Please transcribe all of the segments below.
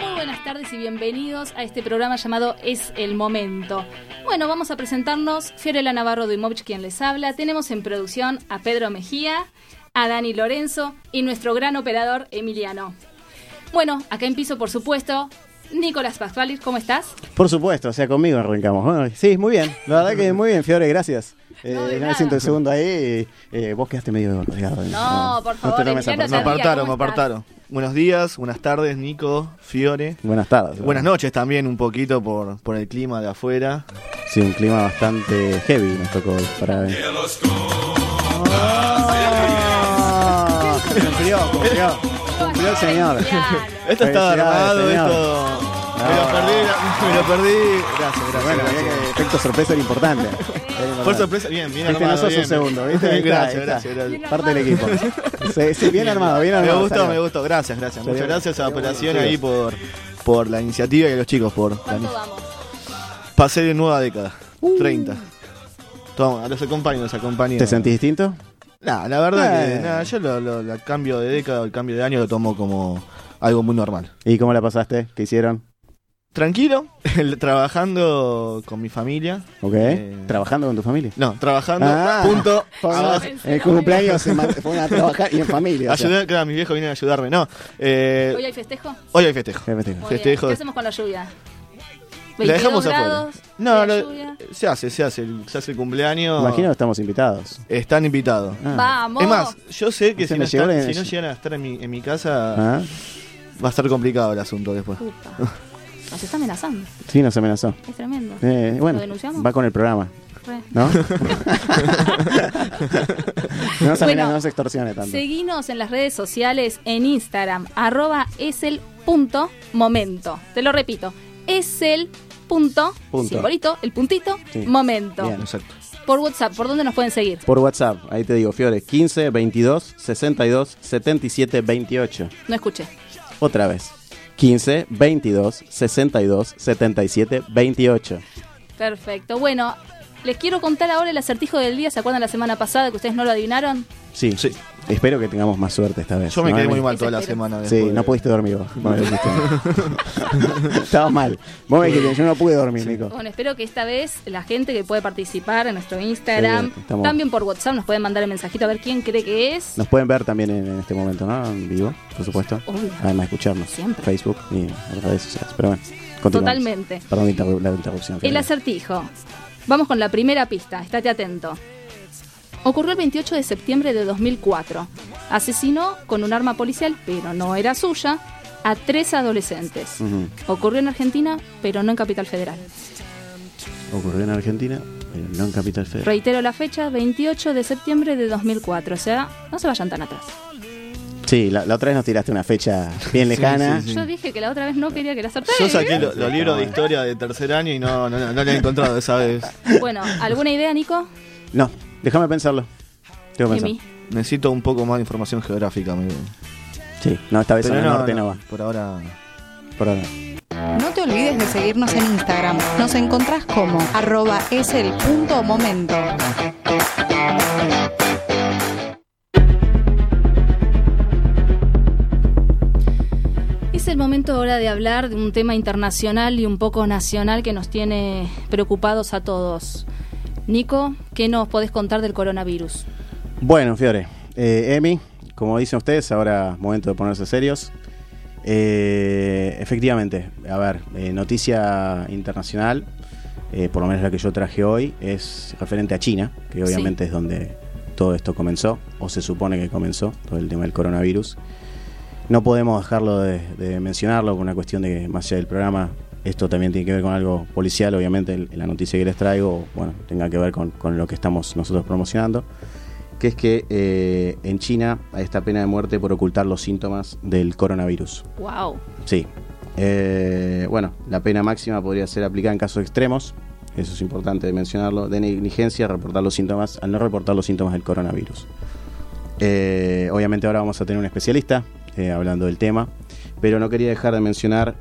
Muy buenas tardes y bienvenidos a este programa llamado Es el Momento. Bueno, vamos a presentarnos Fiorella Navarro de Imovich, quien les habla. Tenemos en producción a Pedro Mejía, a Dani Lorenzo y nuestro gran operador Emiliano. Bueno, acá en piso, por supuesto, Nicolás Pascualis, ¿cómo estás? Por supuesto, o sea, conmigo arrancamos. Bueno, sí, muy bien. La verdad que muy bien, Fiore, gracias. Eh, No, de me nada. siento el segundo ahí. eh, vos quedaste medio colgado. No, por favor, a te Me apartaron, me apartaron. Buenos días, buenas tardes, Nico, Fiore. Buenas tardes. Buenas noches también, un poquito por, por el clima de afuera. Sí, un clima bastante heavy nos tocó hoy para ver. Ah, Cumplió, cumplió. Cumplió el señor. Esto está armado, señor. Me lo perdí, me lo perdí. Gracias, gracias. Bueno, gracias. que- efecto sorpresa era importante. Era importante. Por sorpresa, bien, bien armado. no sos bien, un segundo, ¿viste? Gracias, está. gracias, gracias. Parte del equipo. Sí, sí, bien armado, bien Me armado. gustó, salió. me gustó. Gracias, gracias. Muchas gracias a la operación ahí por, por la iniciativa y a los chicos por ¿Cuánto vamos? Pasé de nueva década. 30. Toma, a los acompaño, los acompaño. ¿Te sentís distinto? Nah, la verdad Eh. que nada, yo lo, lo- lo- el cambio de década o el cambio de año lo tomo como algo muy normal. ¿Y cómo la pasaste? ¿Qué hicieron? Tranquilo, el- trabajando con mi familia. ¿Ok? Eh. ¿Trabajando con tu familia? No, trabajando, Ah. punto. Pongo- Ah, en el cumpleaños se fueron a trabajar y en familia. o sea. Ayudé, claro, mis viejos vienen a ayudarme. No, eh, ¿Hoy hay festejo? hoy hay festejo. Festejo. ¿Qué hacemos con la lluvia? La dejamos 22 afuera. No, la se hace, se hace, se hace el cumpleaños. Imagino que estamos invitados. Están invitados. Ah. Vamos. Es más, yo sé que si no, si no llegan a estar en mi, en mi casa, Ah, va a estar complicado el asunto después. Upa. Nos está amenazando. Sí, nos amenazó. Es tremendo. Eh, bueno, ¿Lo denunciamos? va con el programa, Re. ¿no? no nos Bueno, no nos extorsione tanto. Seguinos en las redes sociales en Instagram, arroba es el punto momento. Te lo repito, es el punto, Punto. simbolito, el puntito, Sí. momento. Bien. Exacto. Por WhatsApp, ¿por dónde nos pueden seguir? Por WhatsApp, ahí te digo, Fiore, 15 22 62 77 28. No escuché. Otra vez. 15 22 62 77 28. Perfecto. Bueno, les quiero contar ahora el acertijo del día. ¿Se acuerdan la semana pasada que ustedes no lo adivinaron? Sí. Sí. Espero que tengamos más suerte esta vez. Yo me ¿no, quedé muy mal toda la semana. Sí, no pudiste dormir vos. No. Estabas mal. Vos me dijiste, yo no pude dormir, Nico. Bueno, espero que esta vez la gente que puede participar en nuestro Instagram, Sí, estamos- también por WhatsApp, nos pueden mandar el mensajito a ver quién cree que es. Nos pueden ver también en, en este momento, ¿no? En vivo, por supuesto. Obvio. Además de escucharnos. Siempre. Facebook y las redes sociales. Pero bueno, continuamos. Totalmente. Perdón la interru- la interrupción. El acertijo. Vamos con la primera pista, estate atento. Ocurrió el 28 de septiembre de 2004. Asesinó con un arma policial, pero no era suya, a tres adolescentes. Ujú. Ocurrió en Argentina, pero no en Capital Federal. Ocurrió en Argentina, pero no en Capital Federal. Reitero la fecha, 28 de septiembre de 2004. O sea, no se vayan tan atrás. Sí, la, la otra vez nos tiraste una fecha bien Sí, lejana. sí, sí. Yo dije que la otra vez no quería que la acertara. Yo saqué lo- los libros de historia de tercer año y no, no, no, no lo he encontrado esa vez. Bueno, ¿alguna idea, Nico? No, déjame pensarlo. Tengo que pensar. Necesito un poco más de información geográfica, amigo. Sí, no, esta vez en el norte no, va. Por ahora. Por ahora. No te olvides de seguirnos en Instagram. Nos encontrás como arroba es el punto momento. Es el momento ahora de hablar de un tema internacional y un poco nacional que nos tiene preocupados a todos. Nico, ¿qué nos podés contar del coronavirus? Bueno, Fiore, eh, Emi, como dicen ustedes, ahora momento de ponerse serios. Eh, efectivamente, a ver, eh, noticia internacional, por lo menos la que yo traje hoy, es referente a China, que obviamente es donde todo esto comenzó, o se supone que comenzó, todo el tema del coronavirus. No podemos dejarlo de, de mencionarlo por una cuestión de que, más allá del programa, esto también tiene que ver con algo policial, obviamente, la noticia que les traigo, bueno, tenga que ver con, con lo que estamos nosotros promocionando que es que eh, en China hay esta pena de muerte por ocultar los síntomas del coronavirus. Wow. Sí. Eh, bueno, la pena máxima podría ser aplicada en casos extremos, eso es importante mencionarlo, de negligencia reportar los síntomas, al no reportar los síntomas del coronavirus. Eh, obviamente ahora vamos a tener un especialista hablando del tema, pero no quería dejar de mencionar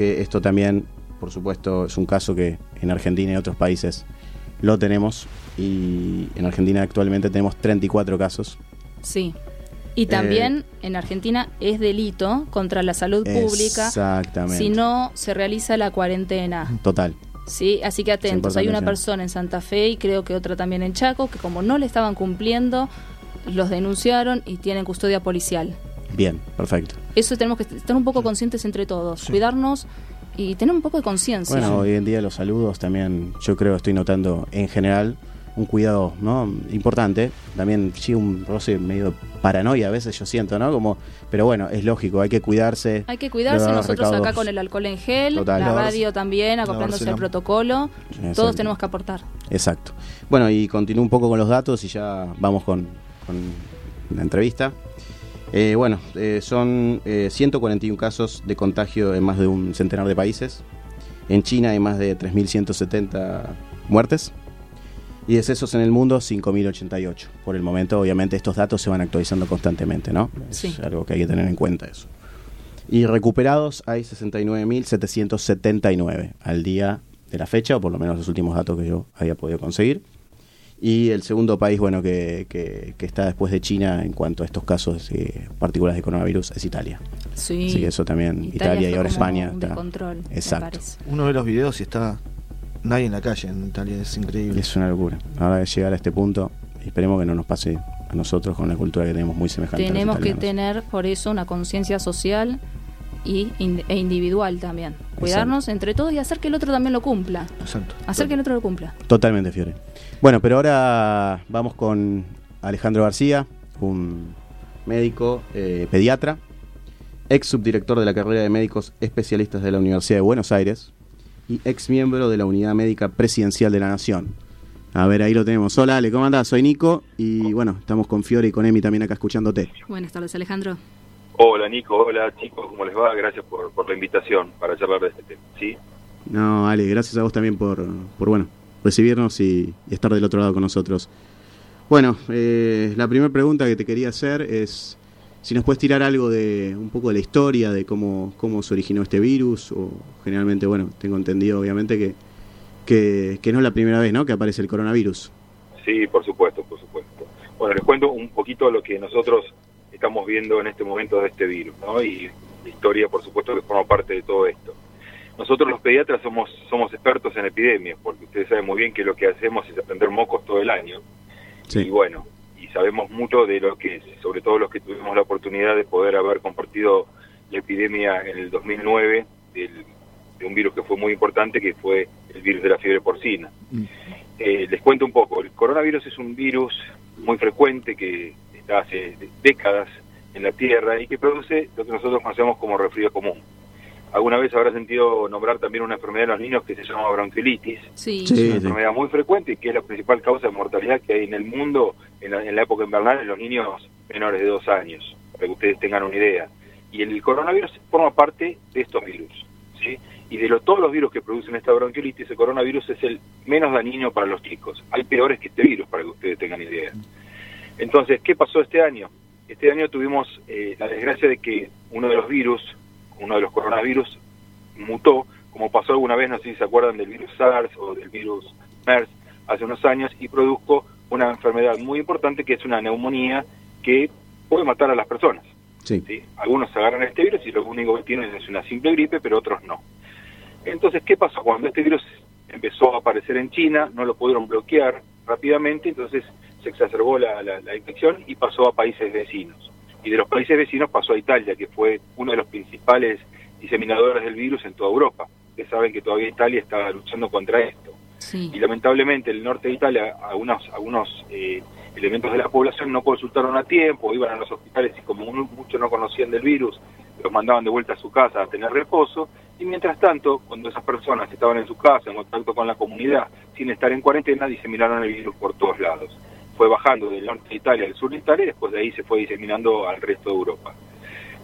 que esto también, por supuesto, es un caso que en Argentina y otros países lo tenemos y en Argentina actualmente tenemos 34 casos. Sí. Y también en Argentina es delito contra la salud pública Exactamente. si no se realiza la cuarentena. Total. Sí, así que atentos. Hay una persona en Santa Fe y creo que otra también en Chaco que como no le estaban cumpliendo, los denunciaron y tienen custodia policial. Bien, perfecto. Eso tenemos que estar un poco conscientes entre todos, cuidarnos y tener un poco de conciencia. Bueno, hoy en día los saludos también, yo creo, estoy notando en general un cuidado no importante. También sí un roce medio de paranoia a veces yo siento, ¿no? Como, pero bueno, es lógico, hay que cuidarse. Hay que cuidarse nosotros acá con el alcohol en gel, Total. la radio también, acoplándose al protocolo. Exacto. Todos tenemos que aportar. Exacto. Bueno, y continúo un poco con los datos y ya vamos con, con la entrevista. Eh, bueno, eh, son eh, 141 casos de contagio en más de un centenar de países. En China hay más de 3.170 muertes. Y decesos en el mundo, 5.088. Por el momento, obviamente, estos datos se van actualizando constantemente, ¿no? Es Sí. algo que hay que tener en cuenta eso. Y recuperados hay 69.779 al día de la fecha, o por lo menos los últimos datos que yo había podido conseguir. Y el segundo país, bueno, que, que- que está después de China en cuanto a estos casos eh, particulares de coronavirus es Italia. Sí. Así que eso también, Italia, y fue ahora como España. un está- descontrol, me Exacto. Uno ve los videos y está nadie en la calle en Italia, es increíble. Es una locura. Ahora de llegar a este punto, esperemos que no nos pase a nosotros con la cultura que tenemos muy semejante. a los Tenemos que tener por eso una conciencia social y e individual también. Cuidarnos entre todos y hacer que el otro también lo cumpla. Exacto. Hacer que el otro lo cumpla. Totalmente, Fiore. Bueno, pero ahora vamos con Alejandro García, un médico eh, pediatra, ex subdirector de la carrera de médicos especialistas de la Universidad de Buenos Aires y ex miembro de la Unidad Médica Presidencial de la Nación. A ver, ahí lo tenemos. Hola, Ale, ¿cómo andás? Soy Nico y bueno, estamos con Fiore y con Emi también acá escuchándote. Buenas tardes, Alejandro. Hola Nico, hola chicos, ¿cómo les va? Gracias por, por la invitación para charlar de este tema. ¿sí? No, Ale, gracias a vos también por, por bueno, recibirnos y, y estar del otro lado con nosotros. Bueno, eh, la primera pregunta que te quería hacer es si nos puedes tirar algo de un poco de la historia de cómo, cómo se originó este virus, o generalmente, bueno, tengo entendido obviamente que, que, que no es la primera vez ¿no? que aparece el coronavirus. Sí, por supuesto, por supuesto. Bueno, les cuento un poquito lo que nosotros estamos viendo en este momento de este virus, ¿no? Y la historia, por supuesto, que forma parte de todo esto. Nosotros los pediatras somos, somos expertos en epidemias, porque ustedes saben muy bien que lo que hacemos es aprender mocos todo el año. Sí. Y bueno, y sabemos mucho de lo que, sobre todo los que tuvimos la oportunidad de poder haber compartido la epidemia en el 2009 del- de un virus que fue muy importante, que fue el virus de la fiebre porcina. Mm. Eh, les cuento un poco, el coronavirus es un virus muy frecuente que está hace de- décadas en la Tierra y que produce lo que nosotros conocemos como resfrío común. Alguna vez habrá sentido nombrar también una enfermedad en los niños que se llama bronquiolitis, Sí. Sí. es una enfermedad muy frecuente y que es la principal causa de mortalidad que hay en el mundo en la, en la época invernal en los niños menores de dos años, para que ustedes tengan una idea. Y el coronavirus forma parte de estos virus, ¿sí? Y de lo- todos los virus que producen esta bronquiolitis, el coronavirus es el menos dañino para los chicos. Hay peores que este virus, para que ustedes tengan idea. Entonces, ¿qué pasó este año? Este año tuvimos eh, la desgracia de que uno de los virus, uno de los coronavirus, mutó, como pasó alguna vez, no sé si se acuerdan del virus SARS o del virus MERS hace unos años, y produjo una enfermedad muy importante que es una neumonía que puede matar a las personas. Sí. ¿sí? Algunos agarran este virus y lo único que tienen es una simple gripe, pero otros no. Entonces, ¿qué pasó? Cuando este virus empezó a aparecer en China, no lo pudieron bloquear rápidamente, entonces se exacerbó la, la- la infección y pasó a países vecinos. Y de los países vecinos pasó a Italia, que fue uno de los principales diseminadores del virus en toda Europa. Ustedes saben que todavía Italia está luchando contra esto Sí. y lamentablemente el norte de Italia algunos algunos eh, elementos de la población no consultaron a tiempo iban a los hospitales y como mu- muchos no conocían del virus los mandaban de vuelta a su casa a tener reposo y mientras tanto cuando esas personas estaban en su casa en contacto con la comunidad sin estar en cuarentena diseminaron el virus por todos lados fue bajando del norte de Italia al sur de Italia y después de ahí se fue diseminando al resto de Europa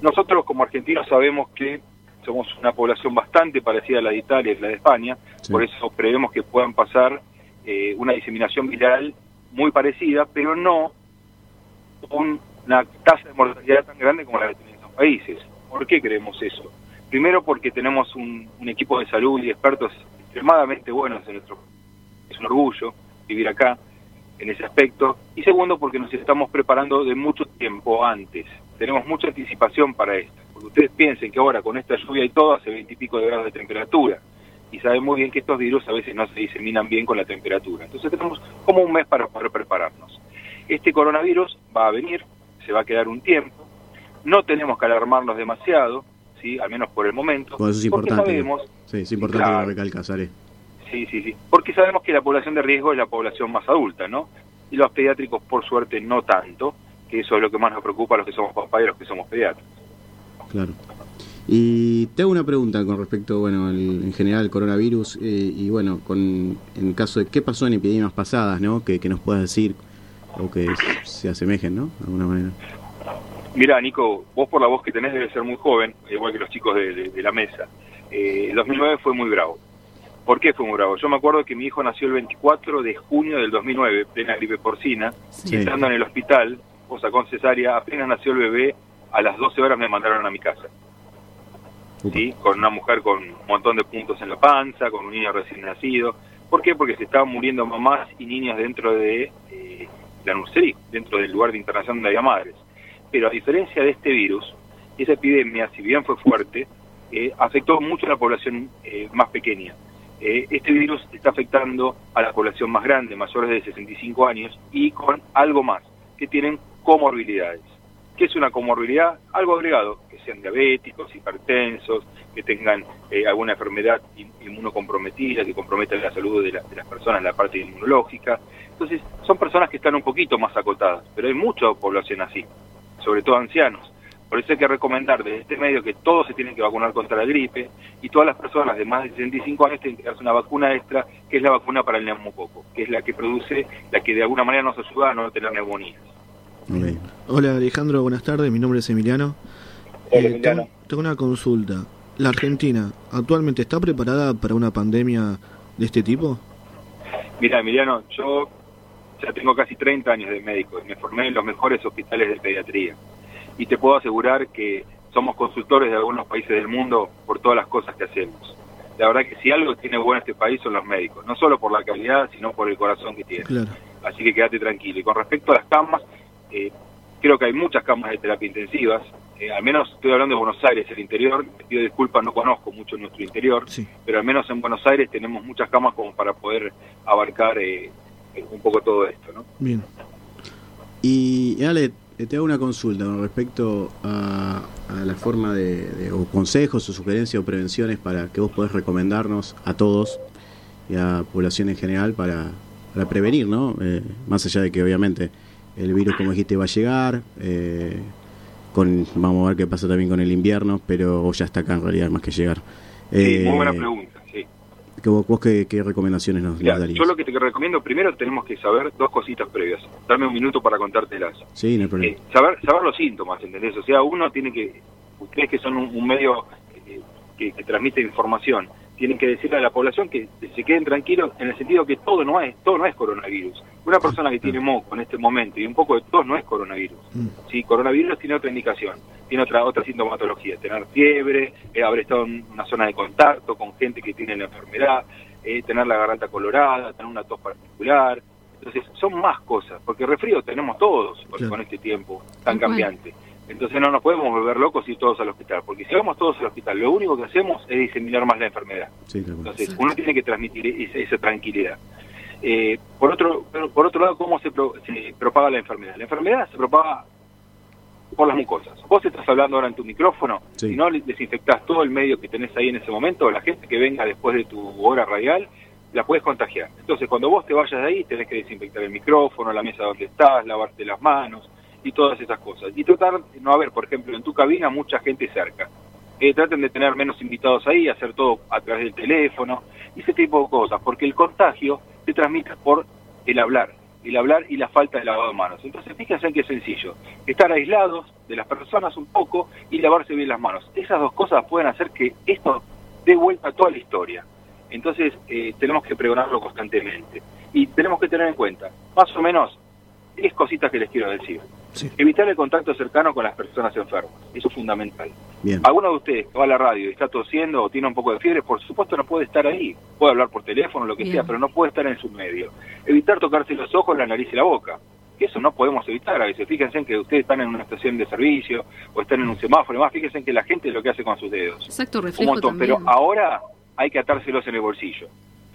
nosotros como argentinos sabemos que somos una población bastante parecida a la de Italia y la de España, Sí. por eso prevemos que puedan pasar eh, una diseminación viral muy parecida, pero no con una tasa de mortalidad tan grande como la que tienen esos países. ¿Por qué creemos eso? Primero porque tenemos un, un equipo de salud y expertos extremadamente buenos en nuestro es un orgullo vivir acá en ese aspecto. Y segundo, porque nos estamos preparando de mucho tiempo antes. Tenemos mucha anticipación para esto. Porque ustedes piensen que ahora con esta lluvia y todo hace veintipico de grados de temperatura. Y saben muy bien que estos virus a veces no se diseminan bien con la temperatura. Entonces tenemos como un mes para poder prepararnos. Este coronavirus va a venir, se va a quedar un tiempo. No tenemos que alarmarnos demasiado, ¿sí? al menos por el momento. Bueno, eso es porque importante. sabemos Sí, es importante Claro. que lo recalcas. Sí, sí, sí. Porque sabemos que la población de riesgo es la población más adulta, ¿no? Y los pediátricos, por suerte, no tanto, que eso es lo que más nos preocupa a los que somos papás y a los que somos pediatras. Claro. Y te hago una pregunta con respecto, bueno, al- en general al coronavirus eh, y bueno, con en caso de qué pasó en epidemias pasadas, ¿no? Que, que nos puedas decir o que se- se asemejen, ¿no? De alguna manera. Mira, Nico, vos por la voz que tenés debes ser muy joven, igual que los chicos de, de- de la mesa. Eh, el 2009 fue muy bravo. ¿Por qué fue muy bravo? Yo me acuerdo que mi hijo nació el 24 de junio del 2009, plena gripe porcina, Sí. y estando en el hospital, o sea, con cesárea, apenas nació el bebé, a las 12 horas me mandaron a mi casa. ¿sí? con una mujer con un montón de puntos en la panza, con un niño recién nacido. ¿Por qué? Porque se estaban muriendo mamás y niños dentro de eh, la nursería, dentro del lugar de internación donde había madres. Pero a diferencia de este virus, esa epidemia, si bien fue fuerte, eh, afectó mucho a la población eh, más pequeña. Eh, este virus está afectando a la población más grande, mayores de 65 años, y con algo más, que tienen comorbilidades. ¿Qué es una comorbilidad? Algo agregado, que sean diabéticos, hipertensos, que tengan eh, alguna enfermedad in- inmunocomprometida, que comprometa la salud de, la- de las personas, la parte inmunológica. Entonces, son personas que están un poquito más acotadas, pero hay mucha población así, sobre todo ancianos. Por eso hay que recomendar desde este medio que todos se tienen que vacunar contra la gripe y todas las personas de más de 65 años tienen que darse una vacuna extra, que es la vacuna para el neumococo, que es la que produce, la que de alguna manera nos ayuda a no tener neumonías. Hola Alejandro, buenas tardes, mi nombre es Emiliano. Hola, Eh, Emiliano. Tengo, tengo una consulta. ¿La Argentina actualmente está preparada para una pandemia de este tipo? Mira, Emiliano, yo ya tengo casi 30 años de médico y me formé en los mejores hospitales de pediatría. Y te puedo asegurar que somos consultores de algunos países del mundo por todas las cosas que hacemos. La verdad que si algo tiene bueno este país son los médicos, no solo por la calidad, sino por el corazón que tiene. Claro. Así que quédate tranquilo. Y con respecto a las camas, eh, creo que hay muchas camas de terapia intensivas. Eh, al menos estoy hablando de Buenos Aires, el interior. Me pido disculpas, no conozco mucho nuestro interior Sí. pero al menos en Buenos Aires tenemos muchas camas como para poder abarcar eh, un poco todo esto, ¿no? Bien. Y Ale, te hago una consulta con respecto a, a la forma de, de- o consejos o sugerencias o prevenciones para que vos podés recomendarnos a todos y a la población en general para, para prevenir, ¿no? Eh, más allá de que obviamente el virus, como dijiste, va a llegar, eh, con, vamos a ver qué pasa también con el invierno, pero ya está acá en realidad más que llegar. Sí, Eh, muy buena pregunta, sí. Que vos, vos qué, qué recomendaciones nos, darías? yo lo que te recomiendo primero tenemos que saber dos cositas previas. Dame un minuto para contártelas. Sí, no hay problema. Eh, saber, saber los síntomas, ¿entendés? O sea, uno tiene que, ustedes que son un, un medio eh, que, que transmite información, tienen que decirle a la población que se queden tranquilos en el sentido que todo no es, todo no es coronavirus. Una persona que tiene moco en este momento y un poco de tos no es coronavirus. Mm. Sí, coronavirus tiene otra indicación, tiene otra otra sintomatología, tener fiebre, eh, haber estado en una zona de contacto con gente que tiene la enfermedad, eh, tener la garganta colorada, tener una tos particular. Entonces, son más cosas, porque resfrío tenemos todos con- Claro. con este tiempo tan cambiante. Entonces no nos podemos volver locos y ir todos al hospital, porque si vamos todos al hospital, lo único que hacemos es diseminar más la enfermedad. Sí. Entonces, uno tiene que transmitir esa, esa tranquilidad. Eh, por otro por otro lado, ¿cómo se, pro- se propaga la enfermedad? La enfermedad se propaga por las mucosas. Vos estás hablando ahora en tu micrófono, Sí. si no desinfectás todo el medio que tenés ahí en ese momento, la gente que venga después de tu hora radial, la puedes contagiar. Entonces, cuando vos te vayas de ahí, tenés que desinfectar el micrófono, la mesa donde estás, lavarte las manos y todas esas cosas. Y tratar de no haber, por ejemplo, en tu cabina mucha gente cerca. Eh, traten de tener menos invitados ahí, hacer todo a través del teléfono, y ese tipo de cosas, porque el contagio se transmite por el hablar, el hablar y la falta de lavado de manos. Entonces, fíjense en qué sencillo, estar aislados de las personas un poco y lavarse bien las manos. Esas dos cosas pueden hacer que esto dé vuelta a toda la historia. Entonces, eh, tenemos que pregonarlo constantemente. Y tenemos que tener en cuenta, más o menos, 10 cositas que les quiero decir. Sí. Evitar el contacto cercano con las personas enfermas. Eso es fundamental. Bien. Alguno de ustedes que va a la radio y está tosiendo o tiene un poco de fiebre, por supuesto no puede estar ahí. Puede hablar por teléfono, lo que Bien. sea, pero no puede estar en su medio. Evitar tocarse los ojos, la nariz y la boca. Que eso no podemos evitar a veces. Fíjense en que ustedes están en una estación de servicio o están en un semáforo. Más fíjense en que la gente lo que hace con sus dedos. Exacto, Un reflejo montón. también. Pero ahora hay que atárselos en el bolsillo.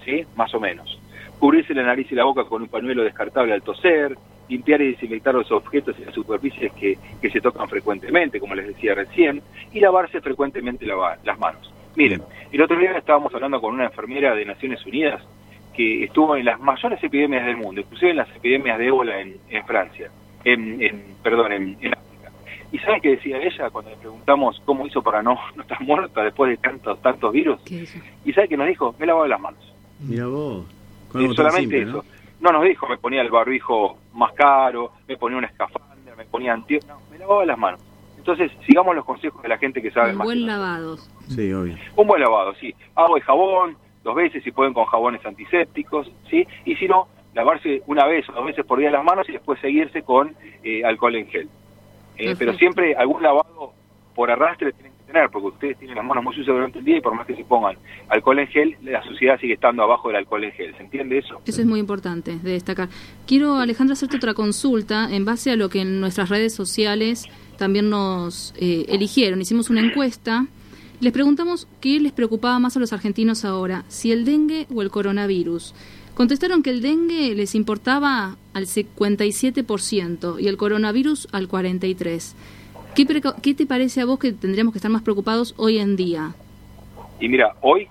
¿Sí? Más o menos. Cubrirse la nariz y la boca con un pañuelo descartable al toser. Limpiar y desinfectar los objetos y las superficies que, que se tocan frecuentemente, como les decía recién. Y lavarse frecuentemente la- las manos. Miren, el otro día estábamos hablando con una enfermera de Naciones Unidas que estuvo en las mayores epidemias del mundo, inclusive en las epidemias de ébola en, en Francia, en, en- perdón, en, en África. ¿Y saben qué decía ella cuando le preguntamos cómo hizo para no, no estar muerta después de tantos tantos virus? ¿Y sabe qué nos dijo? Me lavaba las manos. Mira vos. Tan solamente simple, ¿no? eso. ¿no? Nos dijo, me ponía el barbijo más caro, me ponía una escafandra, me ponía anti... No, me lavaba las manos. Entonces, sigamos los consejos de la gente que sabe Un más. buen que nosotros. lavado. Sí, obvio. Un buen lavado, sí. Agua y jabón, dos veces, si pueden con jabones antisépticos, ¿sí? Y si no, lavarse una vez o dos veces por día las manos y después seguirse con eh, alcohol en gel. Eh, pero siempre algún lavado por arrastre tienen que porque ustedes tienen las manos muy sucias durante el día y por más que se pongan alcohol en gel, la suciedad sigue estando abajo del alcohol en gel. ¿Se entiende eso? Eso es muy importante de destacar. Quiero, Alejandra, hacerte otra consulta en base a lo que en nuestras redes sociales también nos eh, eligieron. Hicimos una encuesta. Les preguntamos qué les preocupaba más a los argentinos ahora, si el dengue o el coronavirus. Contestaron que el dengue les importaba al 57% y el coronavirus al 43%. ¿Qué, ¿Qué te parece a vos que tendríamos que estar más preocupados hoy en día? Y mira, hoy,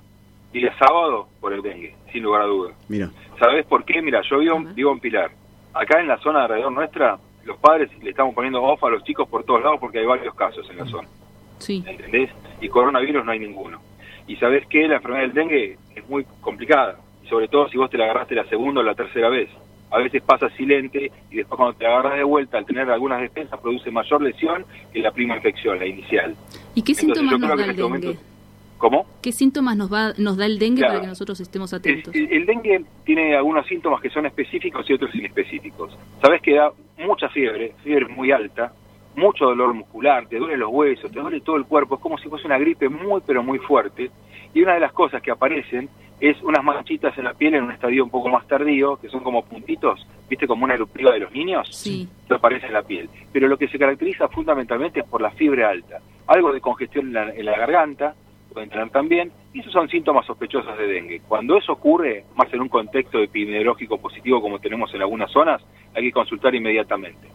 día sábado, por el dengue, sin lugar a dudas. Mira. ¿Sabes por qué? Mira, yo vivo, vivo en Pilar. Acá en la zona alrededor nuestra, los padres le estamos poniendo off a los chicos por todos lados porque hay varios casos en la zona. Sí, ¿Entendés? Y coronavirus no hay ninguno. Y sabes que la enfermedad del dengue es muy complicada. Y sobre todo si vos te la agarraste la segunda o la tercera vez. A veces pasa silente y después cuando te agarras de vuelta, al tener algunas defensas, produce mayor lesión que la prima infección, la inicial. ¿Y qué Entonces, síntomas nos da el este dengue? momento- ¿Cómo? ¿Qué síntomas nos, va, nos da el dengue Claro. para que nosotros estemos atentos? el- el dengue tiene algunos síntomas que son específicos y otros inespecíficos. Sabes que da mucha fiebre, fiebre muy alta, mucho dolor muscular, te duelen los huesos, te duele todo el cuerpo, es como si fuese una gripe muy pero muy fuerte. Y una de las cosas que aparecen es unas manchitas en la piel en un estadio un poco más tardío, que son como puntitos, viste, como una eruptiva de los niños Sí, que aparece en la piel. Pero lo que se caracteriza fundamentalmente es por la fiebre alta. Algo de congestión en la, en la garganta, pueden tener también, y esos son síntomas sospechosos de dengue. Cuando eso ocurre, más en un contexto epidemiológico positivo como tenemos en algunas zonas, hay que consultar inmediatamente.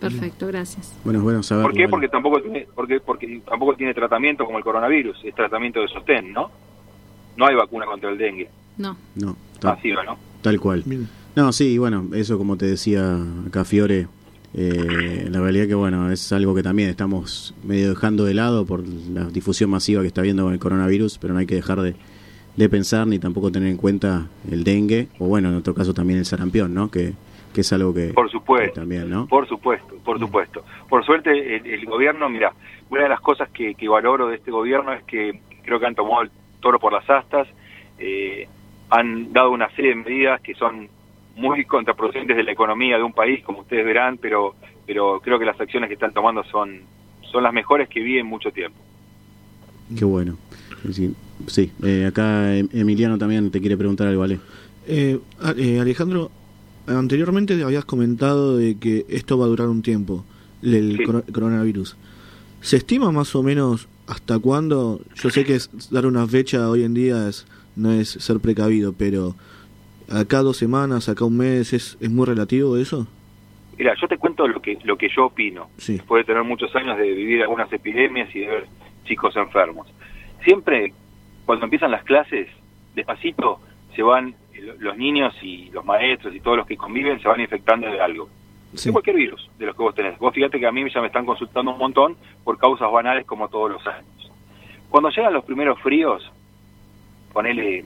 perfecto, gracias. Bueno, bueno saberlo. ¿Por qué? vale. Porque tampoco tiene, porque, porque tampoco tiene tratamiento como el coronavirus, es tratamiento de sostén, ¿no? No hay vacuna contra el dengue, No, No, tal, masiva, ¿no? tal cual. Bien. No, sí, bueno, eso como te decía acá Fiore, eh, la realidad que bueno, es algo que también estamos medio dejando de lado por la difusión masiva que está habiendo con el coronavirus, pero no hay que dejar de, de pensar ni tampoco tener en cuenta el dengue, o bueno, en otro caso también el sarampión, ¿no? Que, que es algo que, Por supuesto. que también, ¿no? Por supuesto, por supuesto. Por suerte, el, el gobierno, mira, una de las cosas que, que valoro de este gobierno es que creo que han tomado el toro por las astas, eh, han dado una serie de medidas que son muy contraproducentes de la economía de un país, como ustedes verán, pero pero creo que las acciones que están tomando son son las mejores que vi en mucho tiempo. Qué bueno. Sí, sí. Eh, acá Em- Emiliano también te quiere preguntar algo, ¿vale? Eh, eh, Alejandro, anteriormente habías comentado de que esto va a durar un tiempo, el Sí. coronavirus. ¿Se estima más o menos hasta cuándo? Yo sé que es- dar una fecha hoy en día es, no es ser precavido, pero acá dos semanas, acá un mes, ¿es, es muy relativo eso? Mira, yo te cuento lo que lo que yo opino. Sí. Después de tener muchos años de vivir algunas epidemias y de ver chicos enfermos. Siempre, cuando empiezan las clases, despacito se van eh, los niños y los maestros y todos los que conviven se van infectando de algo. Sí. Cualquier virus de los que vos tenés. Vos fíjate que a mí ya me están consultando un montón por causas banales como todos los años. Cuando llegan los primeros fríos, ponele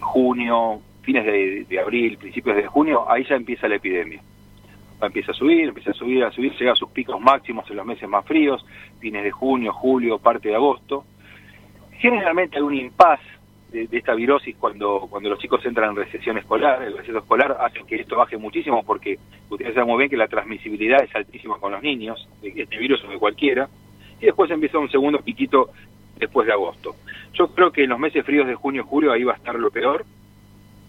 junio, fines de, de abril, principios de junio, ahí ya empieza la epidemia. Empieza a subir, empieza a subir, a subir, llega a sus picos máximos en los meses más fríos, fines de junio, julio, parte de agosto. Generalmente hay un impas de, de esta virosis cuando, cuando los chicos entran en recesión escolar. El receso escolar hace que esto baje muchísimo porque ustedes saben muy bien que la transmisibilidad es altísima con los niños, de este virus o de cualquiera. Y después empieza un segundo piquito después de agosto. Yo creo que en los meses fríos de junio y julio ahí va a estar lo peor,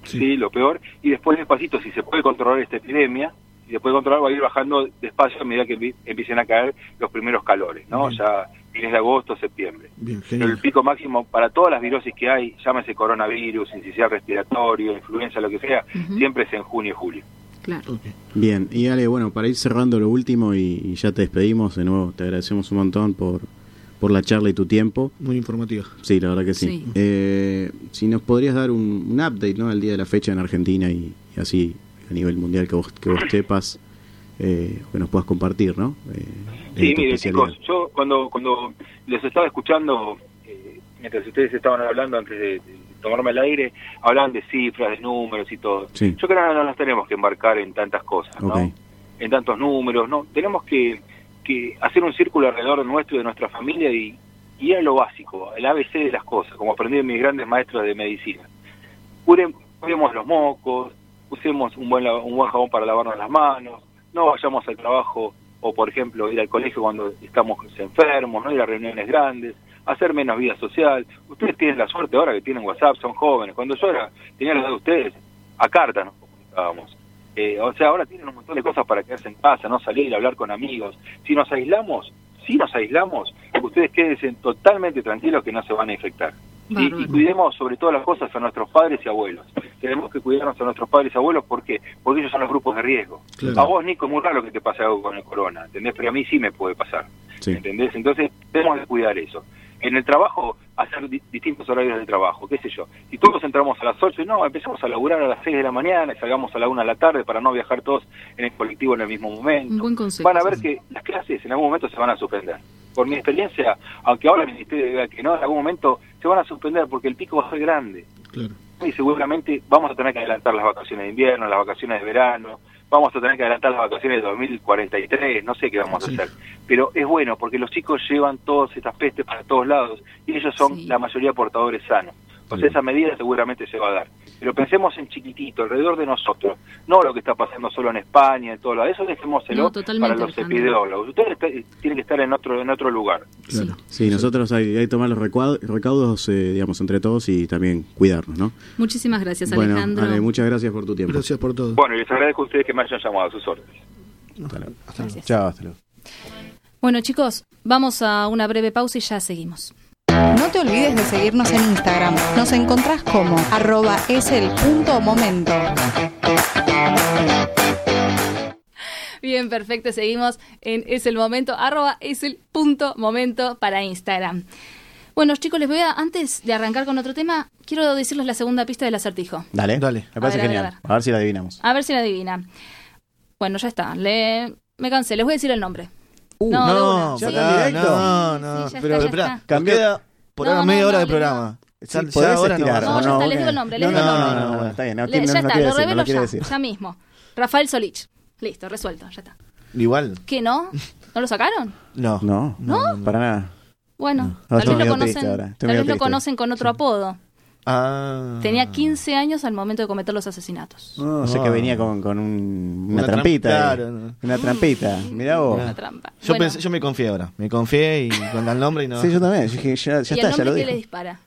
sí, lo peor, y después despacito, si se puede controlar esta epidemia, y se puede controlar, va a ir bajando despacio a medida que empie- empiecen a caer los primeros calores, ¿no? Bien. Ya fines de agosto, septiembre. Bien, Pero el pico máximo para todas las virosis que hay, llámese coronavirus, incisional respiratorio, influenza, lo que sea, siempre es en junio y julio. Claro. Bien, y Ale, bueno, para ir cerrando lo último y, y ya te despedimos, de nuevo te agradecemos un montón por, por la charla y tu tiempo. Muy informativa. Sí, la verdad que sí. Sí. Eh, si nos podrías dar un, un update, ¿no? Al día de la fecha en Argentina y, y así a nivel mundial que vos, que vos sepas, eh, que nos puedas compartir, ¿no? Eh, Sí, mire, chicos, yo cuando cuando les estaba escuchando, eh, mientras ustedes estaban hablando antes de, de tomarme el aire, hablaban de cifras, de números y todo. Sí. Yo creo que no nos tenemos que embarcar en tantas cosas, ¿no? En tantos números, ¿no? Tenemos que, que hacer un círculo alrededor nuestro y de nuestra familia y, y ir a lo básico, el ABC de las cosas, como aprendí de mis grandes maestros de medicina. Curemos los mocos, usemos un buen, un buen jabón para lavarnos las manos, no vayamos al trabajo o, por ejemplo, ir al colegio cuando estamos enfermos, no ir a reuniones grandes, hacer menos vida social. Ustedes tienen la suerte ahora que tienen WhatsApp, son jóvenes. Cuando yo era, tenía la edad de ustedes, a carta nos comunicábamos. Eh, o sea, ahora tienen un montón de cosas para quedarse en casa, no salir, hablar con amigos. Si nos aislamos, si nos aislamos, ustedes quédense totalmente tranquilos que no se van a infectar. ¿Sí? Y cuidemos sobre todas las cosas a nuestros padres y abuelos. Tenemos que cuidarnos a nuestros padres y abuelos porque porque ellos son los grupos de riesgo. Claro. A vos, Nico, es muy raro que te pase algo con el corona, ¿entendés? Pero a mí sí me puede pasar, Sí. ¿entendés? Entonces, tenemos que cuidar eso. En el trabajo, hacer di- distintos horarios de trabajo, qué sé yo. Si todos entramos a las 8, no, empezamos a laburar a las 6 de la mañana y salgamos a la 1 de la tarde para no viajar todos en el colectivo en el mismo momento. Un buen consejo. Van a ver que las clases en algún momento se van a suspender. Por mi experiencia, aunque ahora el Ministerio diga que no, en algún momento se van a suspender porque el pico va a ser grande Claro. y seguramente vamos a tener que adelantar las vacaciones de invierno, las vacaciones de verano, vamos a tener que adelantar las vacaciones de 2043, no sé qué vamos Sí. a hacer. Pero es bueno porque los chicos llevan todas estas pestes para todos lados y ellos son Sí. la mayoría portadores sanos. O sea, esa medida seguramente se va a dar. Pero pensemos en chiquitito, alrededor de nosotros, no lo que está pasando solo en España, en todo lo eso dejémoselo No, para los Alejandro. epidemiólogos. Ustedes está- tienen que estar en otro en otro lugar. Claro. Sí, nosotros hay, hay que tomar los recaudos, recaudos eh, digamos, entre todos y también cuidarnos, ¿no? Muchísimas gracias, bueno, Alejandro. Ale, muchas gracias por tu tiempo. Gracias por todo. Bueno, y les agradezco a ustedes que me hayan llamado a sus órdenes. Hasta luego. Gracias. Chao, hasta luego. Bueno, chicos, vamos a una breve pausa y ya seguimos. No te olvides de seguirnos en Instagram. Nos encontrás como arroba es el punto momento. Bien, perfecto. Seguimos en Es el Momento, arroba es el punto momento para Instagram. Bueno, chicos, les voy a, antes de arrancar con otro tema, quiero decirles la segunda pista del acertijo. Dale, Dale. Me parece A ver, a ver, genial. a ver. A ver si la adivinamos. A ver si la adivina. Bueno, ya está. Le... Me cansé, les voy a decir el nombre. Uh, no, no, una. ¿ya Sí. está en directo? no, Sí, no. sí, ya pero está, ya espera, está. Por No, ahora no, media no, hora de programa. Sí, Ya- ya podés ahora no estirar. No, ¿o ya está, les digo el nombre, les no, digo el no, nombre. No, no, no, está bien. No, Le- ya no está, lo decir, no revelo ya, decir. ya mismo. Rafael Solich. Listo, resuelto, ya está. Igual. ¿Qué no? ¿No lo sacaron? No. No, ¿No? para nada. Bueno, No, tal vez lo tal vez conocen con otro apodo. Ah. Tenía 15 años al momento de cometer los asesinatos. No, sé Ah. que venía con, con un- una, Una trampita. claro, no. Una trampita. Mirá vos. Una trampa. Yo, Bueno, pensé, yo me confié ahora. Me confié y con el nombre y no. Sí, yo también. Yo dije, ya, ya ¿Y está, el ya lo que dijo. le dispara?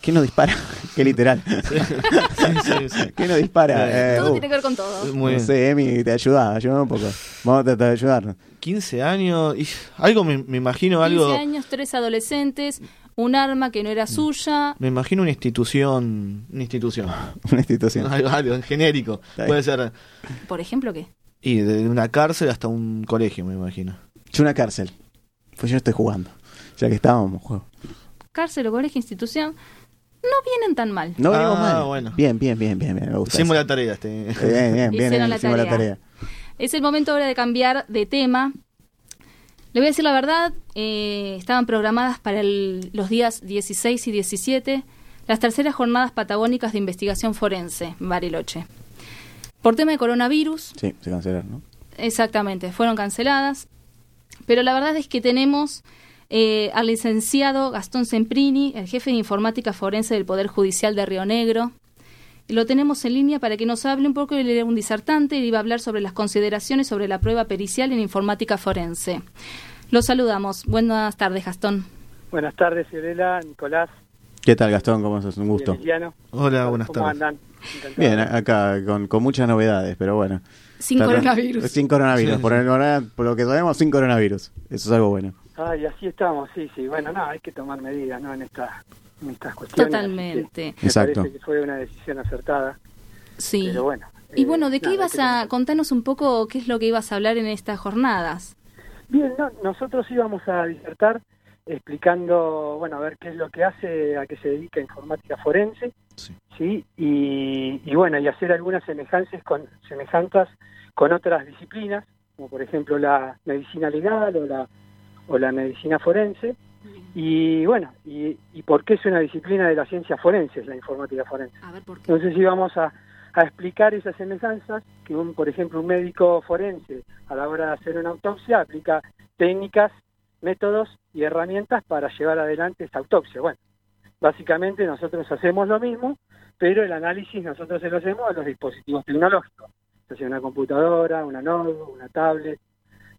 ¿Quién nos dispara? Qué literal. sí, sí, sí. ¿Quién nos dispara? Eh, Todo uh, tiene que ver con todo. Muy no sé, Emi, te ayuda, ayuda un poco. Vamos a tratar de ayudarnos. 15 años. Y algo me, me imagino, 15 algo. años, tres adolescentes, un arma que no era suya. Me imagino una institución. Una institución. Una institución. algo, algo en genérico. Puede ser. ¿Por ejemplo qué? Y de una cárcel hasta un colegio, me imagino. Yo una cárcel. Pues yo estoy jugando. Ya que estábamos, juego. Cárcel o colegio, institución. No vienen tan mal. No venimos Ah, mal. bueno. Bien, bien, bien, bien, bien. Me gusta. Hicimos eso. la tarea. Este. Bien, bien, bien. Hicieron la hicimos la tarea. tarea. Es el momento ahora de cambiar de tema. Le voy a decir la verdad, eh, estaban programadas para el- los días 16 y 17 las terceras jornadas patagónicas de investigación forense en Bariloche. Por tema de coronavirus, Sí, se cancelaron, ¿no? exactamente, fueron canceladas, pero la verdad es que tenemos eh, al licenciado Gastón Semprini, el jefe de informática forense del Poder Judicial de Río Negro. Lo tenemos en línea para que nos hable un poco. Él era un disertante y iba a hablar sobre las consideraciones sobre la prueba pericial en informática forense. Lo saludamos. Buenas tardes, Gastón. Buenas tardes, Fiorella, Nicolás. ¿Qué tal, Gastón? ¿Cómo estás? Un gusto. Hola, buenas ¿Cómo tardes. andan? Bien, acá con, con muchas novedades, pero bueno. Sin coronavirus. Sin coronavirus. Sí, por, sí. el- por lo que sabemos, sin coronavirus. Eso es algo bueno. Ay, así estamos, sí, sí. Bueno, no, hay que tomar medidas, ¿no? En, esta, estas cuestiones. Totalmente. Me Exacto. parece que fue una decisión acertada, Sí. pero bueno. Y eh, bueno, ¿de qué nada, ibas a contarnos un poco qué es lo que ibas a hablar en estas jornadas? Bien, no, nosotros íbamos a disertar explicando, bueno, a ver qué es lo que hace, a qué se dedica informática forense, Sí. ¿sí? Y, y bueno, y hacer algunas semejanzas con, semejanzas con otras disciplinas, como por ejemplo la medicina legal o la, o la medicina forense. Y bueno, y, y por qué es una disciplina de la ciencia forense, la informática forense. A ver, ¿por qué? Entonces íbamos a, a explicar esas semejanzas que, un, por ejemplo, un médico forense a la hora de hacer una autopsia aplica técnicas, métodos y herramientas para llevar adelante esa autopsia. Bueno, básicamente nosotros hacemos lo mismo, pero el análisis nosotros se lo hacemos a los dispositivos tecnológicos, ya sea una computadora, una notebook, una tablet,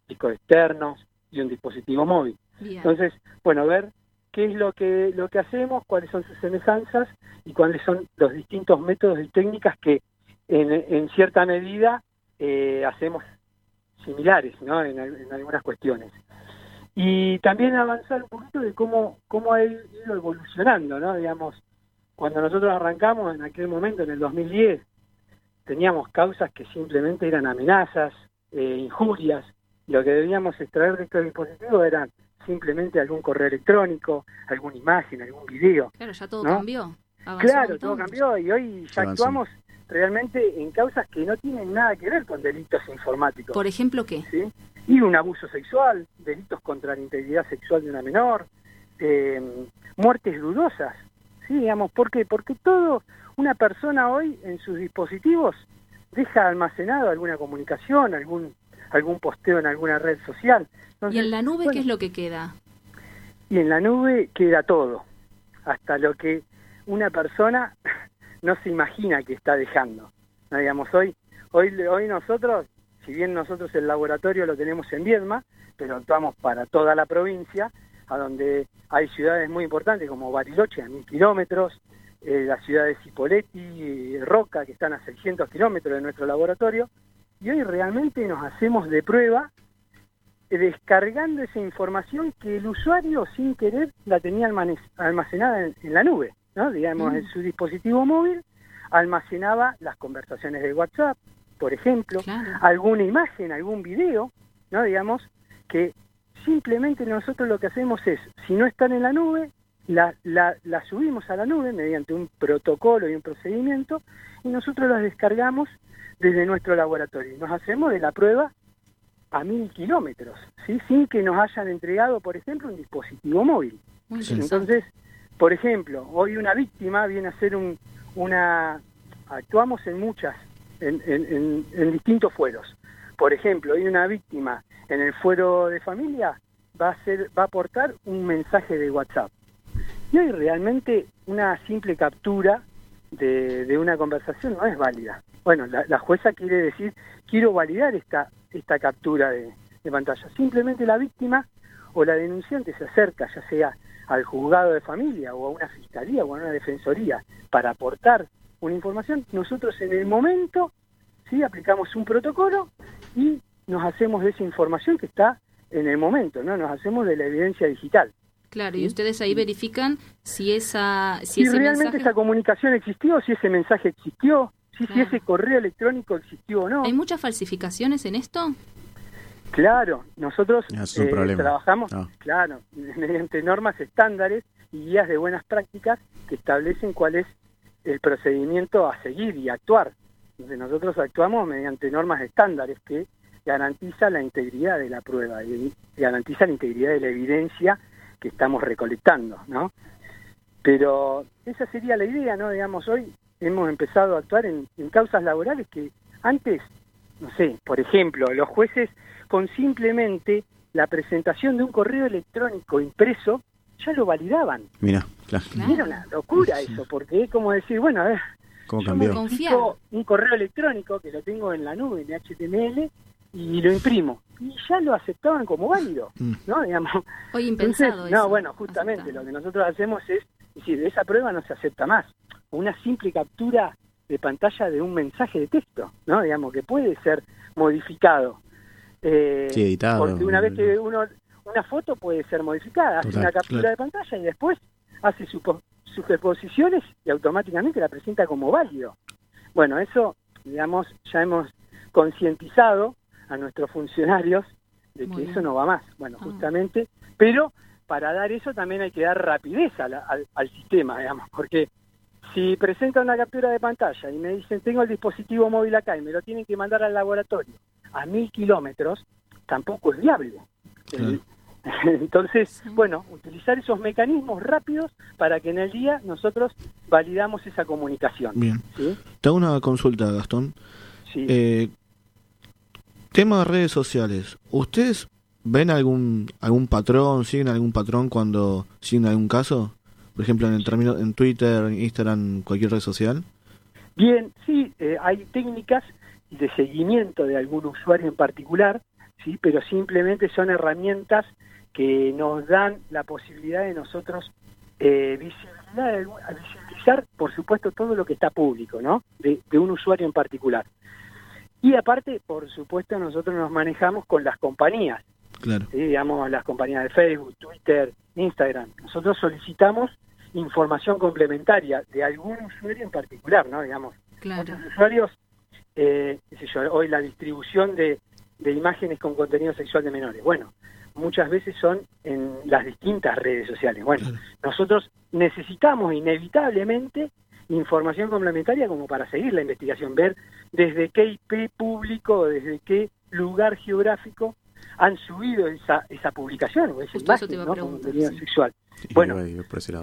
discos externos y un dispositivo móvil. Entonces, bueno, ver qué es lo que lo que hacemos, cuáles son sus semejanzas y cuáles son los distintos métodos y técnicas que en, en cierta medida eh, hacemos similares, ¿no? En, al- en algunas cuestiones. Y también avanzar un poquito de cómo cómo ha ido evolucionando, ¿no? Digamos, cuando nosotros arrancamos en aquel momento, en el 2010, teníamos causas que simplemente eran amenazas, eh, injurias. Lo que debíamos extraer de estos dispositivos eran simplemente algún correo electrónico, alguna imagen, algún video. Claro, ya todo ¿no? cambió. Claro, todo cambió y hoy ya avanzó. actuamos realmente en causas que no tienen nada que ver con delitos informáticos. Por ejemplo, ¿qué? ¿sí? Y un abuso sexual, delitos contra la integridad sexual de una menor, eh, muertes dudosas, ¿sí? Digamos, ¿por qué? Porque todo, una persona hoy en sus dispositivos deja almacenado alguna comunicación, algún algún posteo en alguna red social. ¿Y en la nube bueno, qué es lo que queda? y en la nube queda todo, hasta lo que una persona no se imagina que está dejando. No, digamos, hoy, hoy, hoy nosotros, si bien nosotros el laboratorio lo tenemos en Viedma, pero actuamos para toda la provincia, a donde hay ciudades muy importantes como Bariloche, a mil kilómetros, eh, las ciudades Cipolletti y Roca, que están a 600 kilómetros de nuestro laboratorio, y hoy realmente nos hacemos de prueba eh, descargando esa información que el usuario sin querer la tenía almacenada en, en la nube, ¿no? Digamos, Mm. en su dispositivo móvil almacenaba las conversaciones de WhatsApp, por ejemplo, Claro. alguna imagen, algún video, ¿no? Digamos, que simplemente nosotros lo que hacemos es, si no están en la nube, la, la, la subimos a la nube mediante un protocolo y un procedimiento y nosotros las descargamos desde nuestro laboratorio. Y Nos hacemos de la prueba a mil kilómetros, ¿sí? sin que nos hayan entregado, por ejemplo, un dispositivo móvil. Entonces, por ejemplo, hoy una víctima viene a ser un, una... Actuamos en muchas, en, en- en- en distintos fueros. Por ejemplo, hoy una víctima en el fuero de familia va a, ser, va a aportar un mensaje de WhatsApp. Y hoy realmente una simple captura de, de una conversación no es válida. Bueno, la, la jueza quiere decir, quiero validar esta, esta captura de, de pantalla. Simplemente la víctima o la denunciante se acerca, ya sea al juzgado de familia o a una fiscalía o a una defensoría para aportar una información, nosotros en el momento sí aplicamos un protocolo y nos hacemos de esa información que está en el momento, ¿no? Nos hacemos de la evidencia digital. Claro, y ustedes ahí verifican si esa si Si ese realmente mensaje esa comunicación existió, si ese mensaje existió, si, si ese correo electrónico existió o no. ¿Hay muchas falsificaciones en esto? Claro, nosotros Ah, es un eh, trabajamos, Ah. claro, mediante normas estándares y guías de buenas prácticas que establecen cuál es el procedimiento a seguir y actuar. Entonces nosotros actuamos mediante normas estándares que garantiza la integridad de la prueba y garantiza la integridad de la evidencia que estamos recolectando, ¿no? Pero esa sería la idea, ¿no? Digamos, hoy hemos empezado a actuar en, en causas laborales que antes, no sé, por ejemplo, los jueces con simplemente la presentación de un correo electrónico impreso ya lo validaban. Mira, claro. Era una locura eso, porque es como decir, bueno, a ver, ¿Cómo yo cambió? me un correo electrónico que lo tengo en la nube, en HTML, y lo imprimo. Y ya lo aceptaban como válido, Mm. ¿no? Digamos, Hoy entonces, impensado no, bueno, justamente aceptado. lo que nosotros hacemos es decir, esa prueba no se acepta más. Una simple captura de pantalla de un mensaje de texto, ¿no? Digamos, que puede ser modificado. Eh, Sí, editado. Porque una vez que uno, una foto puede ser modificada, hace una captura claro. de pantalla y después hace supo- superposiciones y automáticamente la presenta como válido. Bueno, eso, digamos, ya hemos concientizado a nuestros funcionarios de que eso no va más. Bueno, Ah. justamente, pero para dar eso también hay que dar rapidez a la- al, al sistema, digamos, porque si presenta una captura de pantalla y me dicen tengo el dispositivo móvil acá y me lo tienen que mandar al laboratorio a mil kilómetros, tampoco es viable. Claro. Entonces, Sí. bueno, utilizar esos mecanismos rápidos para que en el día nosotros validamos esa comunicación. Bien. ¿sí? Te hago una consulta, Gastón. Sí. Eh, tema de redes sociales. ¿Ustedes ven algún algún patrón, siguen algún patrón cuando siguen algún caso? Por ejemplo, en el término en Twitter, en Instagram, cualquier red social. Bien, sí, eh, hay técnicas de seguimiento de algún usuario en particular, sí, pero simplemente son herramientas que nos dan la posibilidad de nosotros eh, a visibilizar, por supuesto, todo lo que está público, ¿no? De un usuario en particular. Y aparte, por supuesto, nosotros nos manejamos con las compañías, Claro. ¿sí? digamos, las compañías de Facebook, Twitter, Instagram. Nosotros solicitamos información complementaria de algún usuario en particular, ¿no? Digamos, Claro. otros usuarios, eh, qué sé yo, hoy la distribución de, de imágenes con contenido sexual de menores. Bueno, muchas veces son en las distintas redes sociales. Bueno, Claro. nosotros necesitamos inevitablemente información complementaria como para seguir la investigación, ver desde qué IP público, desde qué lugar geográfico han subido esa, esa publicación o esa Justo eso te imagen ¿no? contenido sí. sexual. Y Bueno.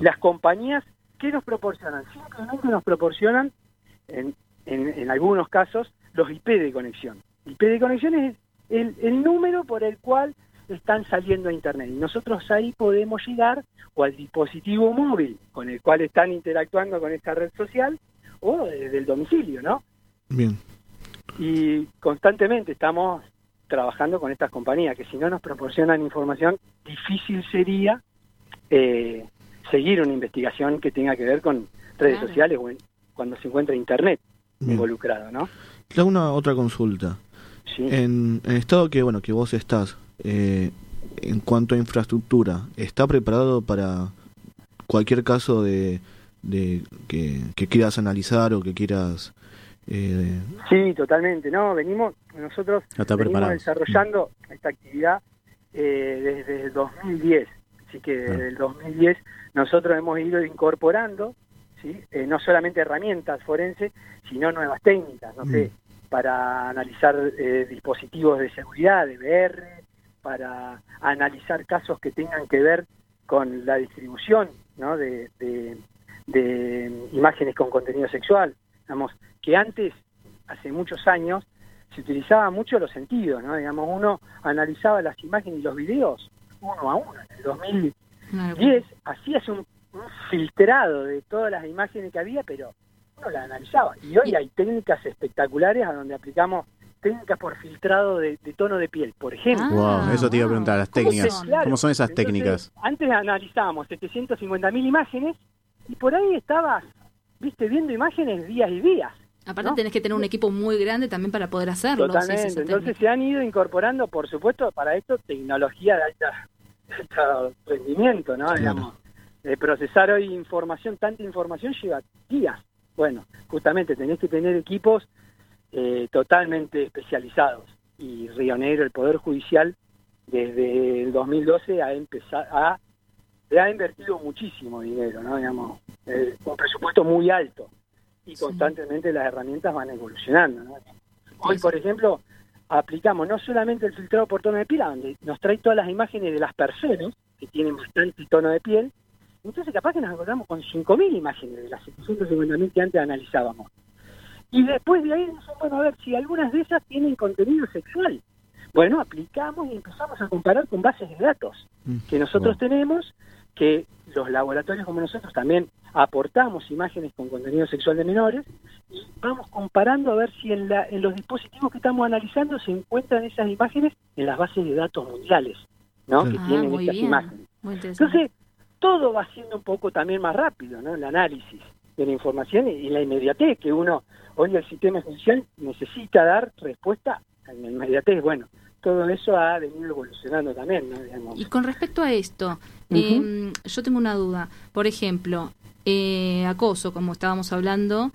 Las compañías, ¿qué nos proporcionan? Simplemente nos proporcionan, en, en, en algunos casos, los IP de conexión. IP de conexión es el, el número por el cual están saliendo a Internet. Y nosotros ahí podemos llegar o al dispositivo móvil con el cual están interactuando con esta red social o desde el domicilio, ¿no? Bien. Y constantemente estamos trabajando con estas compañías que si no nos proporcionan información, difícil sería eh, seguir una investigación que tenga que ver con redes Claro. sociales o en- cuando se encuentra Internet Bien. involucrado, ¿no? Te hago una otra consulta. Sí. En, en el estado que bueno que vos estás, eh, en cuanto a infraestructura, ¿está preparado para cualquier caso de, de que, que quieras analizar o que quieras eh, Sí, totalmente. No, venimos nosotros No venimos desarrollando esta actividad eh, desde el 2010. Así que Ah. desde el 2010 nosotros hemos ido incorporando, ¿sí? Eh, no solamente herramientas forenses, sino nuevas técnicas, no sé, para analizar eh, dispositivos de seguridad, de VR, para analizar casos que tengan que ver con la distribución ¿no? de, de- de imágenes con contenido sexual. Digamos, que antes, hace muchos años, se utilizaba mucho los sentidos, ¿no? Digamos, uno analizaba las imágenes y los videos uno a uno. En el 2010 Claro. hacías un, un filtrado de todas las imágenes que había, pero uno las analizaba. Y hoy hay técnicas espectaculares a donde aplicamos técnicas por filtrado de, de tono de piel, por ejemplo. Ah, Wow, eso te iba a preguntar, las ¿Cómo técnicas. son? Claro. ¿Cómo son esas Entonces, técnicas? Antes analizábamos 750.000 imágenes y por ahí estabas, viste, viendo imágenes días y días. Aparte ¿no? tenés que tener un equipo muy grande también para poder hacerlo. sí, sí, Entonces se han ido incorporando, por supuesto, para esto tecnología de alta, de alto rendimiento, ¿no? Claro. Digamos, eh, procesar hoy información, tanta información lleva días. Bueno, justamente tenés que tener equipos eh, totalmente especializados. Y Río Negro, el Poder Judicial, desde el 2012 ha empezado a le ha invertido muchísimo dinero, ¿no? Digamos, eh, un presupuesto muy alto y Sí. constantemente las herramientas van evolucionando, ¿no? Hoy, Sí, por ejemplo, aplicamos no solamente el filtrado por tono de piel, a donde nos trae todas las imágenes de las personas que tienen bastante tono de piel, entonces capaz que nos encontramos con 5.000 imágenes de las 750.000 que antes analizábamos. Y después de ahí, dicen, bueno, a ver si algunas de esas tienen contenido sexual. Bueno, aplicamos y empezamos a comparar con bases de datos que nosotros tenemos, que los laboratorios como nosotros también aportamos imágenes con contenido sexual de menores y vamos comparando a ver si en, la, en los dispositivos que estamos analizando se encuentran esas imágenes en las bases de datos mundiales, ¿no? Que Ah, tienen estas bien. imágenes. Entonces, todo va siendo un poco también más rápido, ¿no? El análisis de la información y y la inmediatez que uno, hoy el sistema judicial necesita dar respuesta en la inmediatez. Bueno, todo eso ha venido evolucionando también, ¿no? Digamos. Y con respecto a esto, eh, yo tengo una duda. Por ejemplo, eh, acoso, como estábamos hablando,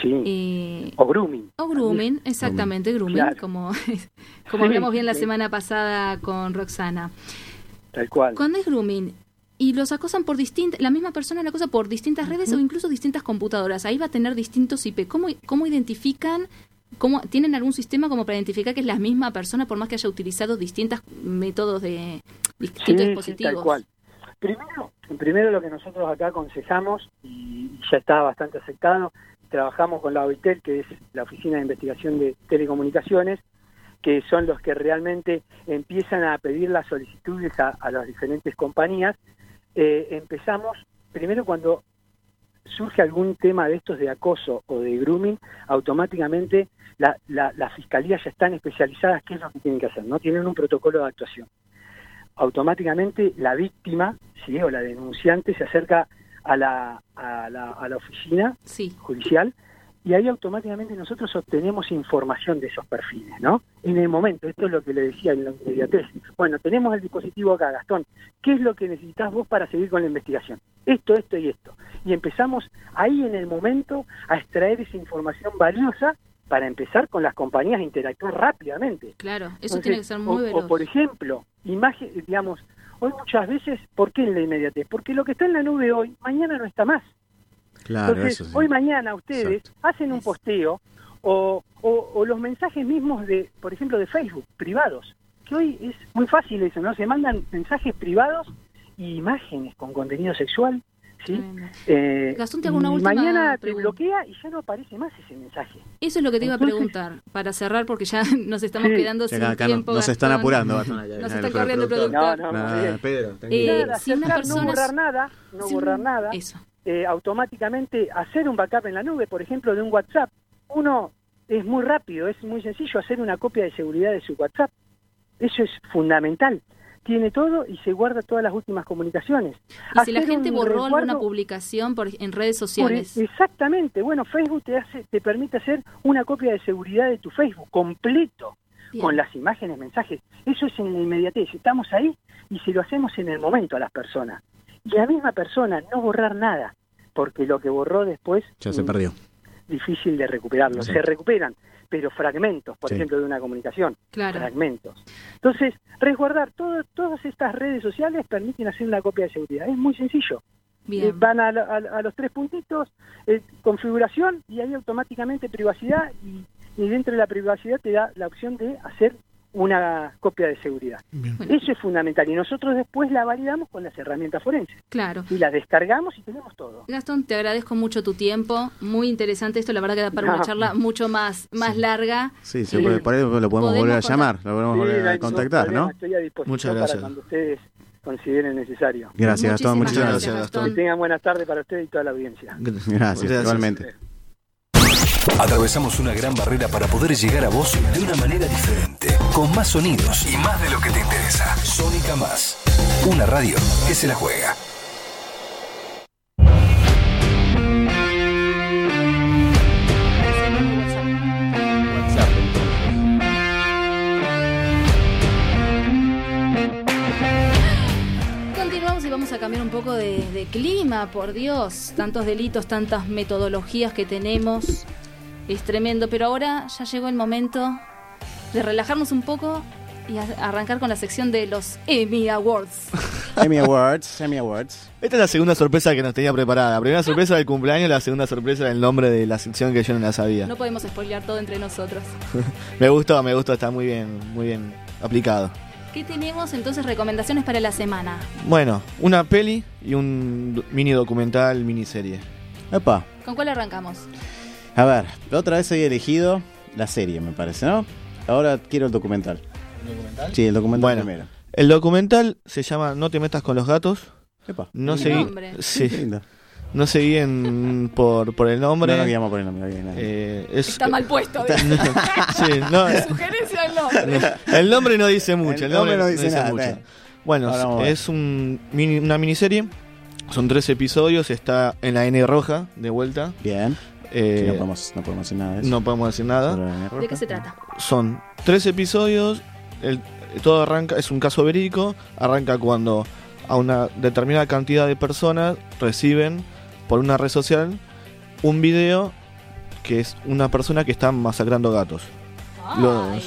Sí. eh, O grooming. o grooming, exactamente, grooming, Claro. como, como Sí, hablamos bien la sí. semana pasada con Roxana. Tal cual. Cuando es grooming y los acosan por distintas, la misma persona la acosa por distintas redes o incluso distintas computadoras, ahí va a tener distintos IP. ¿Cómo, cómo identifican, cómo tienen algún sistema como para identificar que es la misma persona por más que haya utilizado distintos métodos de distintos Sí, sí, dispositivos? tal cual. Primero, primero lo que nosotros acá aconsejamos, y ya está bastante aceptado, trabajamos con la OITEL, que es la Oficina de Investigación de Telecomunicaciones, que son los que realmente empiezan a pedir las solicitudes a, a las diferentes compañías. Eh, empezamos, primero cuando surge algún tema de estos de acoso o de grooming, automáticamente la, la, las fiscalías ya están especializadas, ¿qué es lo que tienen que hacer? No tienen un protocolo de actuación automáticamente la víctima ¿sí? o la denunciante se acerca a la, a la, a la oficina Sí, judicial y ahí automáticamente nosotros obtenemos información de esos perfiles, ¿no? En el momento, esto es lo que le decía en la inmediatez. Bueno, tenemos el dispositivo acá, Gastón. ¿Qué es lo que necesitas vos para seguir con la investigación? Esto, esto y esto. Y empezamos ahí en el momento a extraer esa información valiosa para empezar con las compañías a interactuar rápidamente. claro, eso Entonces, tiene que ser muy o- veloz. o, por ejemplo, imagen, digamos, hoy muchas veces, ¿por qué en la inmediatez? Porque lo que está en la nube hoy, mañana no está más. Claro, Entonces, eso sí. hoy mañana ustedes Exacto. hacen un posteo o, o, o los mensajes mismos de, por ejemplo, de Facebook, privados, que hoy es muy fácil eso, ¿no? Se mandan mensajes privados y imágenes con contenido sexual, ¿sí? Eh, Gastón, te hago una última mañana te pregunta. bloquea y ya no aparece más ese mensaje. Eso es lo que te iba a preguntar, para cerrar, porque ya nos estamos Sí. quedando sin acá, acá no- tiempo. nos están Gastón. apurando. Nos está corriendo el No, productor. no, Nada, muy bien. Pedro, Eh. Nada, si una persona- no nada, no borrar nada, Eso. eh, automáticamente hacer un backup en la nube, por ejemplo, de un WhatsApp. Uno es muy rápido, es muy sencillo hacer una copia de seguridad de su WhatsApp. Eso es fundamental. Tiene todo y se guarda todas las últimas comunicaciones. Y si la gente un borró alguna publicación por, en redes por- sociales. exactamente. Bueno, Facebook te hace, te permite hacer una copia de seguridad de tu Facebook completo Bien. con las imágenes, mensajes. Eso es en la inmediatez. Estamos ahí y se lo hacemos en el momento a las personas. Y la misma persona, no borrar nada, porque lo que borró después Ya se mm, perdió. Difícil de recuperarlo. Sí. Se recuperan, pero fragmentos, por Sí. ejemplo, de una comunicación, Claro. fragmentos. Entonces, resguardar todo, todas estas redes sociales permiten hacer una copia de seguridad. Es muy sencillo. Eh, Bien. Van a, la- a- a los tres puntitos, eh, configuración, y ahí automáticamente privacidad, y, y dentro de la privacidad te da la opción de hacer una copia de seguridad. Eso es fundamental, y nosotros después la validamos con las herramientas forenses, claro. y la descargamos y tenemos todo. Gastón, te agradezco mucho tu tiempo. Muy interesante esto. La verdad que da para una charla mucho más, más larga. Sí, se puede- por ahí lo podemos podemos volver a llamar, lo podemos Sí, volver a contactar, problema, ¿no? Estoy a disposición Muchas para gracias. cuando ustedes consideren necesario. Gracias, Gastón, Muchísimas muchas gracias, gracias. Que Gastón. tengan buenas tardes para ustedes y toda la audiencia. Gracias, igualmente. Atravesamos una gran barrera para poder llegar a vos de una manera diferente, con más sonidos y más de lo que te interesa. Sónica Más, una radio que se la juega. Continuamos y vamos a cambiar un poco de, clima, por Dios. Tantos delitos, tantas metodologías que tenemos. Es tremendo, pero ahora ya llegó el momento de relajarnos un poco y a- arrancar con la sección de los Emmy Awards. Emmy Awards, Emmy Awards. Esta es la segunda sorpresa que nos tenía preparada. La primera sorpresa del cumpleaños, la segunda sorpresa del nombre de la sección que yo no la sabía. No podemos spoilear todo entre nosotros. Me gustó, me gustó, está muy bien, muy bien aplicado. ¿Qué tenemos entonces recomendaciones para la semana? Bueno, una peli y un mini documental, miniserie. Epa, ¿Con cuál arrancamos? A ver, la otra vez había elegido la serie, me parece, ¿no? Ahora quiero el documental. Sí, el documental Bueno. primero. El documental se llama No te metas con los gatos. Epa. No Qué seguí, sí, lindo. no seguí en, por, por el nombre. No nos guiamos por el nombre. bien, bien. Eh, es, Está mal puesto. dice. sí, no, Sugerencia del nombre. el nombre no dice mucho. El nombre no dice nada, mucho. está. Bueno, es un mini- una miniserie. Son tres episodios. Está en la N roja de vuelta. Bien. Eh, Sí, no, podemos, no podemos decir nada de eso. no podemos decir nada. ¿De qué se trata? Son tres episodios. El, todo arranca, es un caso verídico. Arranca cuando a una determinada cantidad de personas reciben por una red social un video que es una persona que está masacrando gatos. Los- Ay,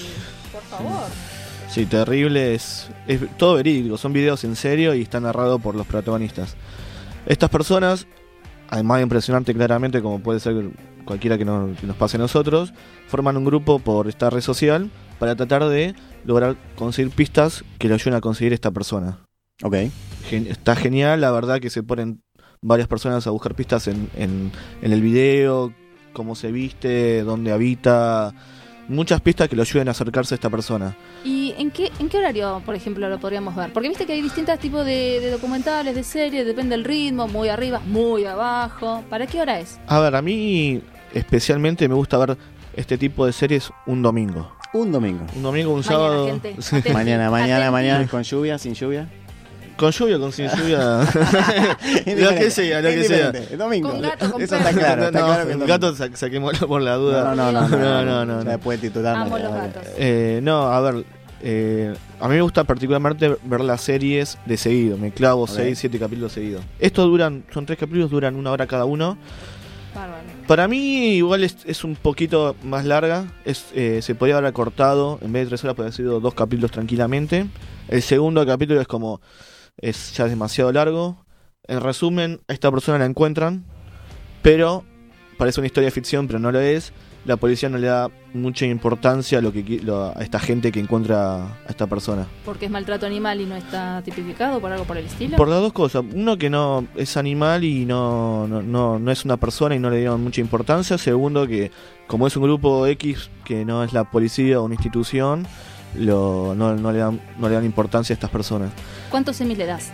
por favor. Sí, terrible, es, es todo verídico, son videos en serio y está narrado por los protagonistas. Estas personas, además de impresionante claramente como puede ser cualquiera que, no- que nos pase a nosotros, forman un grupo por esta red social para tratar de lograr conseguir pistas que lo ayuden a conseguir esta persona. Ok. Gen- está genial, la verdad que se ponen varias personas a buscar pistas en, en, en el video, cómo se viste, dónde habita, muchas pistas que lo ayuden a acercarse a esta persona. ¿Y en qué, en qué horario, por ejemplo, lo podríamos ver? Porque viste que hay distintos tipos de, de documentales, de series, depende del ritmo, muy arriba, muy abajo. ¿Para qué hora es? A ver, a mí especialmente me gusta ver este tipo de series un domingo. Un domingo. Un domingo, un Mañana, sábado. gente. Sí. Atenti, Mañana, mañana, mañana. Con lluvia, sin lluvia. Con lluvia, con sin lluvia. lo que sea, lo que sea. El domingo. Con gato, con Eso perro. está claro. Está no, claro que el gato sa- saquémoslo por la duda. No, no, no. No, No, no, no, no. después de titular. Amo no, los gatos. Eh, no, a ver. eh, a mí me gusta particularmente ver las series de seguido. Me clavo Ok. 6, 7 capítulos seguidos. Estos duran, son tres capítulos, duran una hora cada uno. Bárbaro. Para mí igual es, es un poquito más larga. Es, eh, se podría haber acortado. En vez de tres horas podría haber sido dos capítulos tranquilamente. El segundo capítulo es como... Es ya demasiado largo. En resumen, a esta persona la encuentran. Pero parece una historia de ficción, pero no lo es. La policía no le da mucha importancia a, lo que, lo- a esta gente que encuentra a esta persona. Porque es maltrato animal y no está tipificado por algo por el estilo. Por las dos cosas. Uno, que no es animal y no, no, no, no es una persona y no le dieron mucha importancia. Segundo, que como es un grupo X que no es la policía o una institución, lo, no, no le dan, no le dan importancia a estas personas. ¿Cuántos semis le das?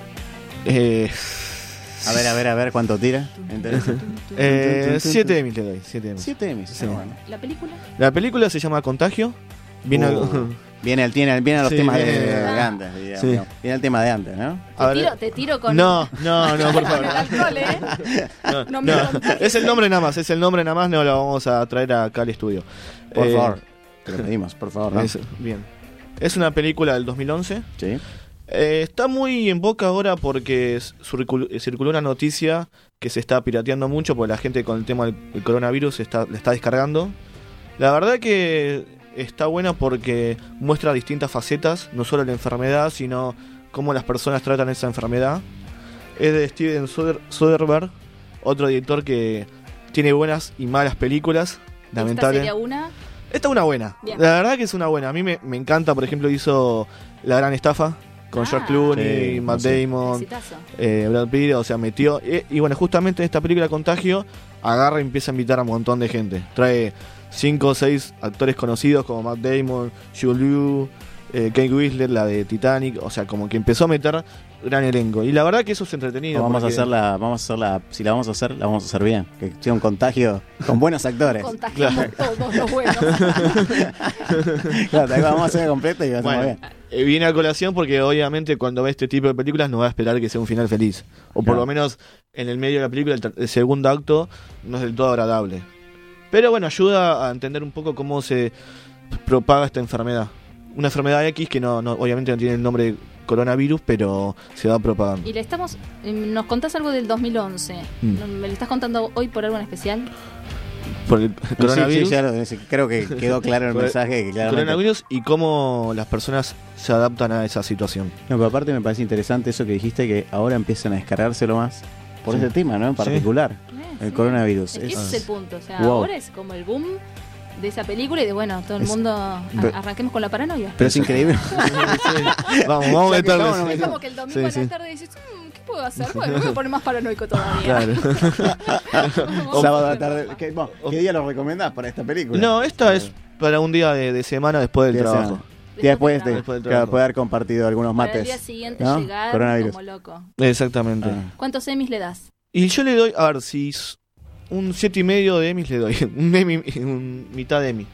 Eh, A ver, a ver, a ver cuánto tira. Eh, siete de mil le doy. Siete de mil. 7 Emmys. Sí. está bueno. ¿La película? La película se llama Contagio. Viene a- Uh, Viene, al- tiene, viene a los Sí, temas de, de antes, digamos. Sí. Viene al tema de antes, ¿no? Te ver- tiro, te tiro con... No, no, no, por favor. alcohol, ¿eh? No, No me no. contagies. Es el nombre nada más, es el nombre nada más, no lo vamos a traer acá al estudio. Por Eh, favor. Te lo pedimos, por favor. bien. Es una película del 2011. Sí. Eh, está muy en boca ahora porque eh, circuló una noticia que se está pirateando mucho porque la gente con el tema del coronavirus está, la está descargando. La verdad que está buena porque muestra distintas facetas, no solo la enfermedad, sino cómo las personas tratan esa enfermedad. Es de Steven Soder- Soderbergh, otro director que tiene buenas y malas películas. Esta Lamentable. sería una... Esta es una buena. Bien. La verdad que es una buena. A mí me, me encanta, por ejemplo, hizo La Gran Estafa con Ah. George Clooney, Sí, Matt. Damon, eh, Brad Pitt, o sea, metió. eh, y bueno, justamente en esta película Contagio, agarra y empieza a invitar a un montón de gente. Trae cinco o seis actores conocidos como Matt Damon, Julie Liu, eh, Kate Winslet, la de Titanic, o sea, como que empezó a meter gran elenco. Y la verdad que eso es entretenido. vamos a hacerla, vamos a hacerla, si la vamos a hacer, la vamos a hacer bien. Que sea un contagio con buenos actores. Contagiamos todos los buenos. Claro, vamos a hacer completo y lo hacemos Bueno, bien. eh, viene a colación porque obviamente cuando ve este tipo de películas no va a esperar que sea un final feliz. O por Claro. lo menos en el medio de la película, el, segundo acto no es del todo agradable. Pero bueno, ayuda a entender un poco cómo se propaga esta enfermedad. Una enfermedad X que no, no- obviamente no tiene el nombre de coronavirus, pero se va propagando. Y le estamos... eh, Nos contás algo del 2011. Mm. ¿Me lo estás contando hoy por algo en especial? Por el coronavirus. sí, ya creo que quedó claro el mensaje. Que claramente- coronavirus y cómo las personas se adaptan a esa situación. No, pero aparte me parece interesante eso que dijiste, que ahora empiezan a descargárselo más por Sí. ese tema, ¿no? En particular, Eh, el sí. coronavirus. Es que Es- ese es el punto. O sea, Wow. ahora es como el boom de esa película y de bueno, todo el Es- mundo a- arranquemos con la paranoia. pero es increíble. Vamos, vamos a meterle. Es como que el domingo Sí, a la tarde dices, "Mm, ¿qué puedo hacer? Bueno, me voy a poner más paranoico todavía. Claro. Vamos Sábado a la tarde. ¿Qué, bueno, ¿qué día lo recomendás para esta película? No, esta es para un día de, de semana después del de trabajo. semana. Después de, Después del claro, trabajo. puede haber compartido algunos Para mates. el día siguiente ¿no? llegar Coronavirus. como loco. Exactamente. Ah. ¿Cuántos semis le das? Y yo le doy, a ver, si un siete y medio de Emmys le doy, un Emmy, un mitad de Emmy.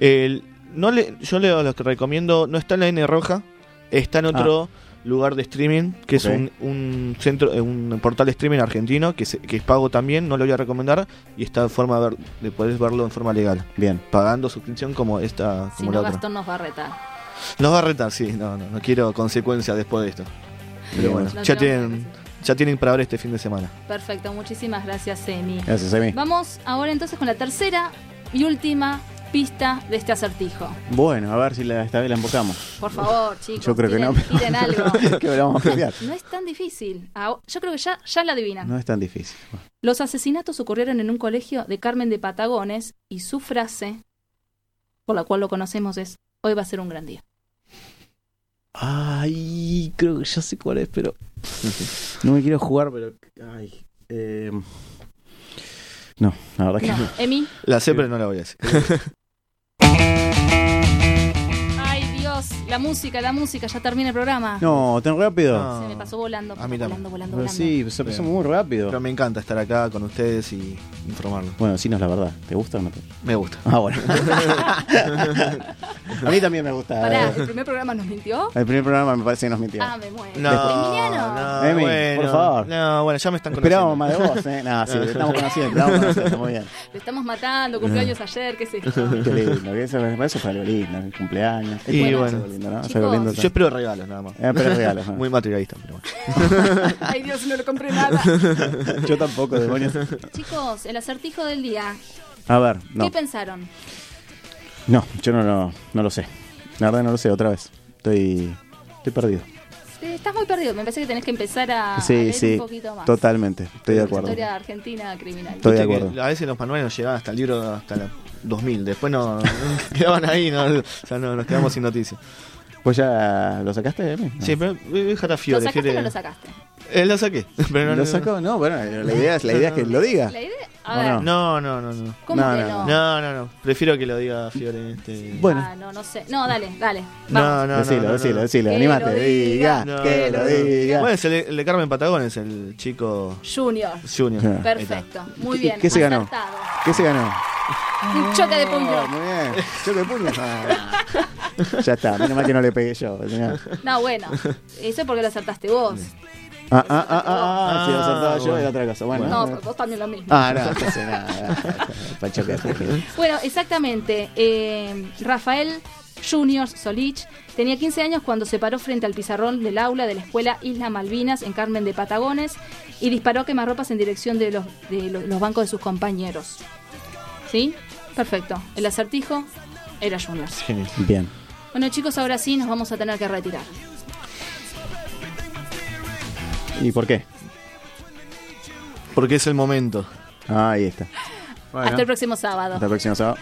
El- no le, yo le lo que recomiendo, no está en la N roja, está en otro lugar de streaming, que es un, un centro, un portal de streaming argentino, que, se- que es pago también, no lo voy a recomendar, y está en forma de, ver- de poder verlo en forma legal, Bien. pagando suscripción como esta, Si como no, la otra. Gastón nos va a retar. Nos va a retar, sí, no, no, no quiero consecuencias después de esto. Pero bueno, No ya tienen, ya tienen para ver este fin de semana. Perfecto, muchísimas gracias, Emi. Gracias, Emi. Vamos ahora entonces con la tercera y última pista de este acertijo. Bueno, a ver si la, esta vez la embocamos. Por favor, chicos. Yo creo que no. pero- tiren algo. que lo vamos a cambiar. No es tan difícil. Ah, Yo creo que ya, ya la adivinan. No es tan difícil. Los asesinatos ocurrieron en un colegio de Carmen de Patagones y su frase, por la cual lo conocemos, es: Hoy va a ser un gran día. Ay, creo que ya sé cuál es, pero. No me quiero jugar, pero. Ay. eh, No, la verdad que No, no. Emi. La sé, pero no la voy a decir. Dios, la música, la música, ya termina el programa. No, tan rápido. No. Se me pasó volando, A mí volando, también. volando, Pero volando. sí, se pasó muy rápido. Pero me encanta estar acá con ustedes y informarlos. Bueno, decinos la verdad. ¿Te gusta o no te Me gusta. Ah, bueno. a mí también me gusta. Pará. ¿el primer programa nos mintió? El primer programa me parece que nos mintió. Ah, me muero. No, no, Emi, bueno, por favor. No, bueno, ya me están Esperábamos conociendo. más de vos, ¿eh? No, sí, te estamos conociendo, te estamos conociendo, muy bien. Le estamos matando, cumpleaños ayer, ¿qué es esto? Qué lindo, que eso, eso fue algo lindo, el cumpleaños. Y Bueno, bueno. algo lindo, ¿no? Es Chicos, algo lindo. Yo espero regalos nada más. Eh, pero regalos, ¿no? Muy materialista, pero bueno. Ay, Dios, no le compré nada. Yo tampoco, demonios. Chicos, el acertijo del día. A ver, no. ¿Qué pensaron? No, yo no, lo- no lo sé. La verdad no lo sé, otra vez. Estoy, estoy perdido. Estás muy perdido. Me parece que tenés que empezar a, a Sí, leer sí, un poquito más. totalmente. Estoy de acuerdo. Historia argentina criminal. Estoy de acuerdo. A veces los manuales nos llegaban hasta el libro hasta la 2000. Después no, quedaban ahí, no, o sea, no, nos quedamos sin noticias. ¿Vos ya lo sacaste, Emi? No. Sí, pero voy a dejar a ¿Lo Fiore. sacaste o Fiore- no lo sacaste? Eh, lo saqué. Pero no, ¿Lo sacó? No, bueno, la idea es, la idea es que lo diga. La idea. A ¿O ver, no? No, no, no, no. ¿cómo No, que no, no? No, no, no. Prefiero que lo diga Fiore. Este... Bueno. Ah, no, no sé. No, dale, dale. No, Vamos. no, decilo, no, no, decilo, no. decilo, Que animate, lo diga, diga. No, que no, lo no. diga. Bueno, es el, el de Carmen Patagones, el chico Junior. Junior. Perfecto. Muy ¿Qué- bien. qué se ganó? acertado. ¿Qué se ganó? Un choque de Ah, puño. muy bien. Choque de puño. Ah. ya está, menos mal que no le pegué yo. señor. No, bueno. Eso es porque lo acertaste vos. Ah, ah, ah, ah, ah, si lo Ah, acertaba yo bueno. era otra cosa. Bueno, No, eh. vos también lo mismo. Ah, no, entonces nada. Bueno, exactamente. eh, Rafael Junior Solich tenía 15 años cuando se paró frente al pizarrón del aula de la escuela Isla Malvinas en Carmen de Patagones y disparó quemarropas en dirección de los, de lo- los bancos de sus compañeros. ¿Sí? Perfecto. El acertijo era Junior. Genial. Bien. Bueno, chicos, ahora sí nos vamos a tener que retirar. ¿Y por qué? Porque es el momento. Ah, ahí está. Bueno, Hasta el próximo sábado. hasta el próximo sábado.